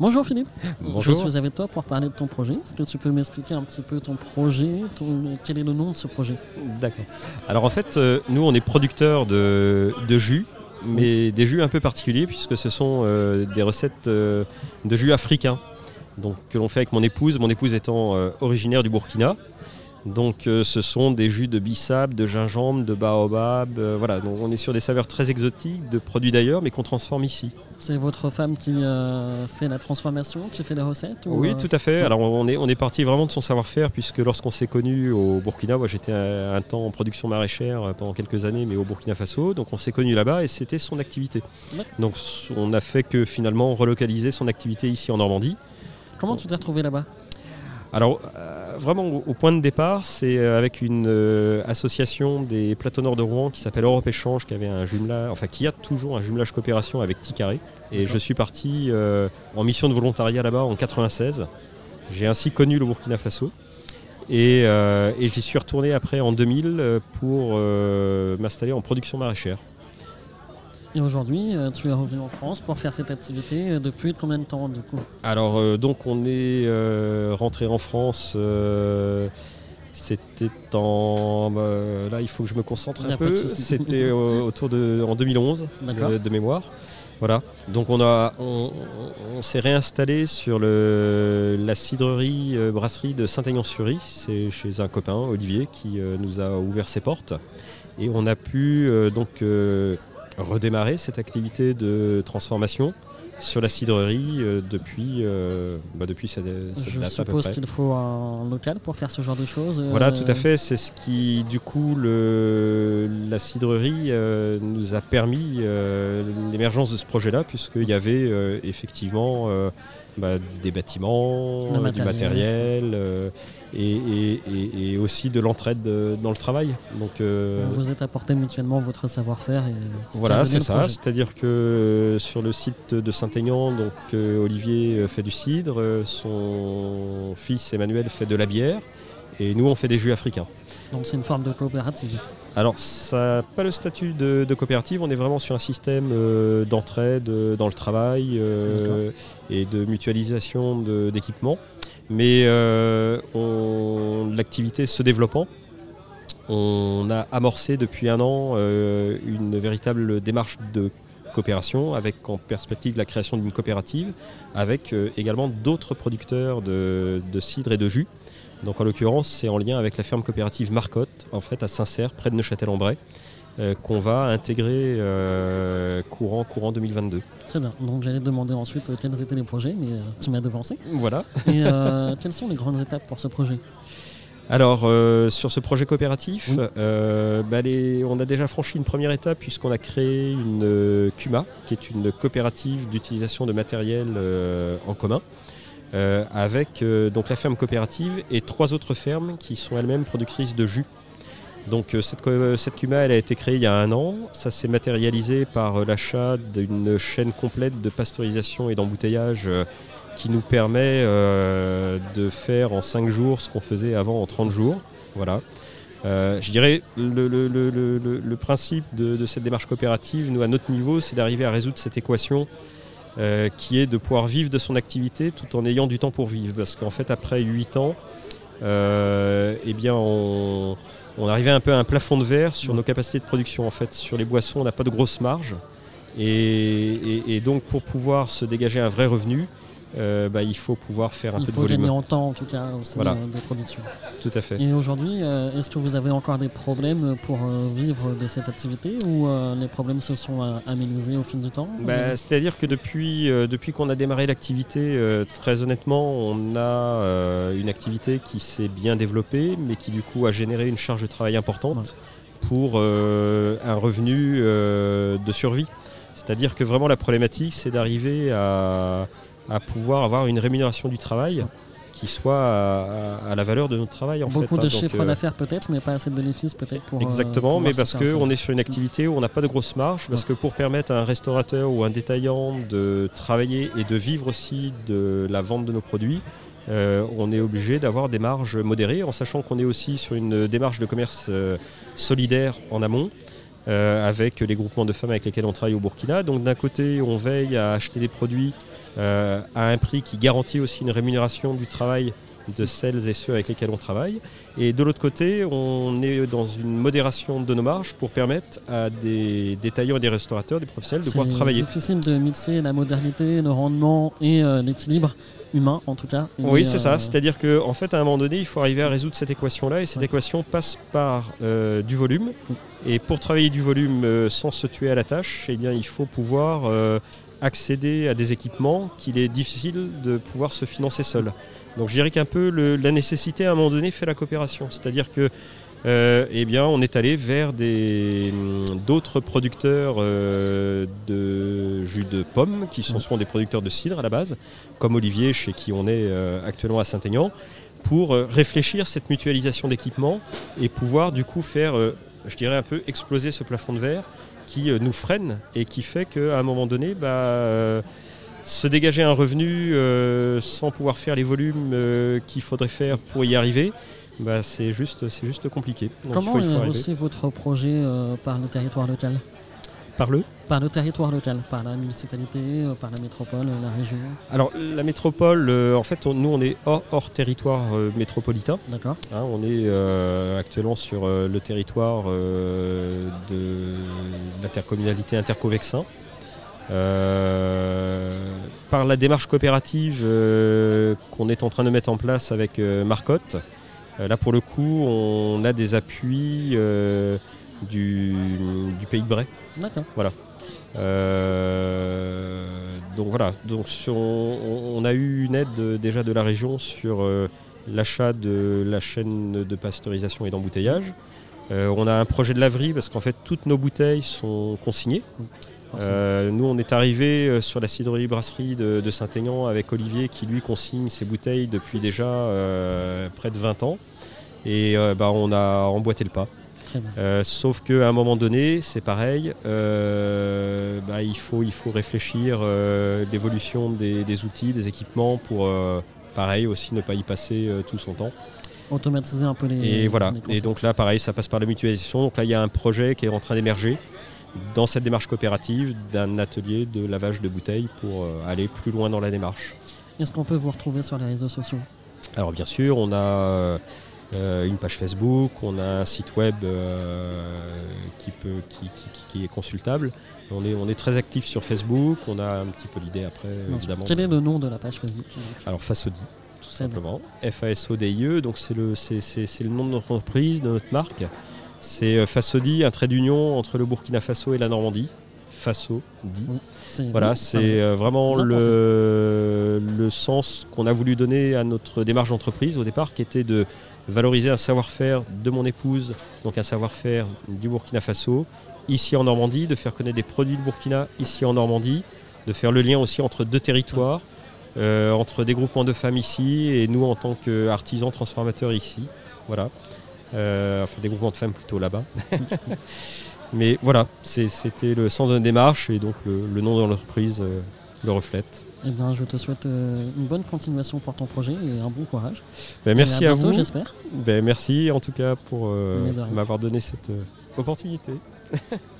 Bonjour Philippe. Bonjour. Je suis avec toi pour parler de ton projet. Est-ce que tu peux m'expliquer un petit peu ton projet Quel est le nom de ce projet? D'accord. Alors en fait, euh, nous on est producteurs de, de jus, mais des jus un peu particuliers puisque ce sont euh, des recettes euh, de jus africains donc, que l'on fait avec mon épouse, mon épouse étant originaire du Burkina. Donc euh, ce sont des jus de bissap, de gingembre, de baobab. euh, voilà, donc on est sur des saveurs très exotiques, de produits d'ailleurs, mais qu'on transforme ici. C'est votre femme qui euh, fait la transformation, qui fait les recettes ou, Oui, tout à fait. Alors on est, on est parti vraiment de son savoir-faire, puisque lorsqu'on s'est connus au Burkina, moi j'étais un, un temps en production maraîchère pendant quelques années, mais au Burkina Faso, donc on s'est connus là-bas et c'était son activité. Ouais. Donc on a fait que finalement relocaliser son activité ici en Normandie. Comment tu t'es retrouvé là-bas? Alors vraiment au, au point de départ, c'est euh, avec une euh, association des plateaux nord de Rouen qui s'appelle Europe Échange, qui avait un jumelage, enfin qui a toujours un jumelage coopération avec Ticaré. Et je suis parti euh, en mission de volontariat là-bas en 96. J'ai ainsi connu le Burkina Faso. Et, et j'y suis retourné après en 2000 euh, pour m'installer en production maraîchère. Et aujourd'hui, euh, tu es revenu en France pour faire cette activité euh, depuis combien de temps du coup Alors euh, donc on est rentré en France. c'était en euh, là il faut que je me concentre un peu. C'était euh, autour de en 2011 D'accord. de, de mémoire. Voilà. Donc on a on, s'est réinstallé sur le, la cidrerie euh, brasserie de Saint-Aignan-sur-Rie. C'est chez un copain Olivier qui nous a ouvert ses portes et on a pu donc redémarrer cette activité de transformation sur la cidrerie euh, depuis, euh, bah, depuis cette, cette Je date suppose qu'il faut un local pour faire ce genre de choses. euh, Voilà, tout à fait. C'est ce qui, du coup, le, la cidrerie euh, nous a permis euh, l'émergence de ce projet-là, puisqu'il y avait euh, effectivement euh, bah, des bâtiments, du matériel. euh, et, et- et- et aussi de l'entraide euh, dans le travail. Donc, euh, Vous vous êtes apporté mutuellement votre savoir-faire. voilà, c'est ça. C'est-à-dire que sur le site de Saint-Aignan, donc euh, Olivier fait du cidre, son fils Emmanuel fait de la bière, et nous on fait des jus africains. Donc c'est une forme de coopérative. Alors, ça n'a pas le statut de, de coopérative, on est vraiment sur un système euh, d'entraide euh, dans le travail euh, et de mutualisation d'équipements. Mais l'activité se développant, on a amorcé depuis un an une véritable démarche de coopération avec en perspective la création d'une coopérative avec euh, également d'autres producteurs de, de cidre et de jus. Donc en l'occurrence, c'est en lien avec la ferme coopérative Marcotte, en fait à Saint-Cerf, près de Neuchâtel-en-Bray, euh, qu'on va intégrer euh, courant, courant 2022. Très bien. Donc j'allais demander ensuite euh, quels étaient les projets, mais tu m'as devancé. Voilà. Et quelles sont les grandes étapes pour ce projet? Alors euh, sur ce projet coopératif, Oui. euh, bah, les- on a déjà franchi une première étape puisqu'on a créé une euh, CUMA, qui est une coopérative d'utilisation de matériel en commun. Euh, avec euh, donc la ferme coopérative et trois autres fermes qui sont elles-mêmes productrices de jus. Donc euh, cette, cette CUMA elle a été créée il y a un an. Ça s'est matérialisé par l'achat d'une chaîne complète de pasteurisation et d'embouteillage qui nous permet de faire en 5 jours ce qu'on faisait avant en 30 jours. Voilà. Je dirais le- le principe de, de cette démarche coopérative, nous à notre niveau, c'est d'arriver à résoudre cette équation euh, qui est de pouvoir vivre de son activité tout en ayant du temps pour vivre. Parce qu'en fait, après 8 ans, euh, eh bien, on, arrivait un peu à un plafond de verre sur nos capacités de production. En fait, sur les boissons, on n'a pas de grosse marge. Et donc, pour pouvoir se dégager un vrai revenu, euh, bah, il faut pouvoir faire un Il peu de faut volume. gagner en temps en tout cas Voilà. euh, de production. Tout à fait. Et aujourd'hui, euh, est-ce que vous avez encore des problèmes pour euh, vivre de cette activité ou les problèmes se sont améliorés au fil du temps Bah, C'est-à-dire que depuis, depuis qu'on a démarré l'activité, très honnêtement, on a une activité qui s'est bien développée, mais qui du coup a généré une charge de travail importante pour euh, un revenu euh, de survie. C'est-à-dire que vraiment la problématique, c'est d'arriver à, à pouvoir avoir une rémunération du travail qui soit à, à- à la valeur de notre travail. En Beaucoup fait, de hein. Donc, chiffres euh, d'affaires peut-être, mais pas assez de bénéfices peut-être pour. euh, Exactement, mais parce qu'on est sur une activité où on n'a pas de grosse marge, parce que pour permettre à un restaurateur ou un détaillant de travailler et de vivre aussi de la vente de nos produits, euh, on est obligé d'avoir des marges modérées, en sachant qu'on est aussi sur une démarche de commerce solidaire en amont. avec les groupements de femmes avec lesquels on travaille au Burkina. Donc d'un côté, on veille à acheter des produits euh, à un prix qui garantit aussi une rémunération du travail de celles et ceux avec lesquels on travaille. Et de l'autre côté, on est dans une modération de nos marges pour permettre à des détaillants et des restaurateurs, des professionnels de pouvoir travailler. C'est difficile de mixer la modernité, le rendement et euh, l'équilibre humain en tout cas. oui, c'est ça. C'est-à-dire qu'en en fait, à un moment donné, il faut arriver à résoudre cette équation-là et cette équation passe par du volume. Et pour travailler du volume sans se tuer à la tâche, eh bien, il faut pouvoir accéder à des équipements qu'il est difficile de pouvoir se financer seul. Donc je dirais qu'un peu la nécessité à un moment donné fait la coopération. C'est-à-dire que euh, eh bien, on est allé vers hum, d'autres producteurs euh, de jus de pommes, qui sont souvent des producteurs de cidre à la base, comme Olivier, chez qui on est euh, actuellement à Saint-Aignan, pour réfléchir cette mutualisation d'équipements et pouvoir du coup faire, je dirais un peu, exploser ce plafond de verre qui euh, nous freine et qui fait qu'à un moment donné, bah, euh, se dégager un revenu euh, sans pouvoir faire les volumes qu'il faudrait faire pour y arriver, bah, c'est juste, juste compliqué. Comment est aussi votre projet par le territoire local? Par le Par le territoire local, par la municipalité, euh, par la métropole, la région. Alors la métropole, euh, en fait, nous on est hors, territoire euh, métropolitain. D'accord. Hein, on est actuellement sur le territoire de l'intercommunalité Intercovexin. par la démarche coopérative qu'on est en train de mettre en place avec Marcotte, là pour le coup on a des appuis du, pays de Bray. D'accord. Voilà. Euh, donc voilà, donc on, a eu une aide déjà de la région sur euh, l'achat de la chaîne de pasteurisation et d'embouteillage. Euh, on a un projet de laverie parce qu'en fait toutes nos bouteilles sont consignées. nous on est arrivé sur la cidrerie brasserie de, Saint-Aignan avec Olivier qui lui consigne ses bouteilles depuis déjà près de 20 ans. Et bah, on a emboîté le pas. Euh, sauf qu'à un moment donné, c'est pareil, euh, bah, il, faut, il faut réfléchir euh, l'évolution des, outils, des équipements pour, pareil, aussi ne pas y passer tout son temps. Automatiser un peu les. Et voilà. et donc là, pareil, ça passe par la mutualisation. Donc là, il y a un projet qui est en train d'émerger dans cette démarche coopérative d'un atelier de lavage de bouteilles pour aller plus loin dans la démarche. Est-ce qu'on peut vous retrouver sur les réseaux sociaux? Alors bien sûr, on a euh, une page Facebook, on a un site web euh, qui, peut, qui, est consultable. On est, on est très actif sur Facebook, on a un petit peu l'idée après, évidemment. Quel est le nom de la page Facebook Alors Fasodi, tout simplement. F-A-S-O-D-I-E, donc c'est le, le nom de notre entreprise, de notre marque. C'est euh, Fasodi, un trait d'union entre le Burkina Faso et la Normandie. Faso dit. voilà, c'est vraiment le, le, sens qu'on a voulu donner à notre démarche d'entreprise au départ, qui était de valoriser un savoir-faire de mon épouse, donc un savoir-faire du Burkina Faso, ici en Normandie, de faire connaître des produits du Burkina ici en Normandie, de faire le lien aussi entre deux territoires, euh, entre des groupements de femmes ici et nous en tant qu'artisans transformateurs ici. Voilà. Euh, enfin, des groupements de femmes plutôt là-bas. Mais voilà, c'était le sens de la démarche et donc le, nom de l'entreprise euh, le reflète. Eh bien, je te souhaite euh, une bonne continuation pour ton projet et un bon courage. Ben, merci à, vous. j'espère. Ben, merci en tout cas pour euh, m'avoir donné cette euh, opportunité.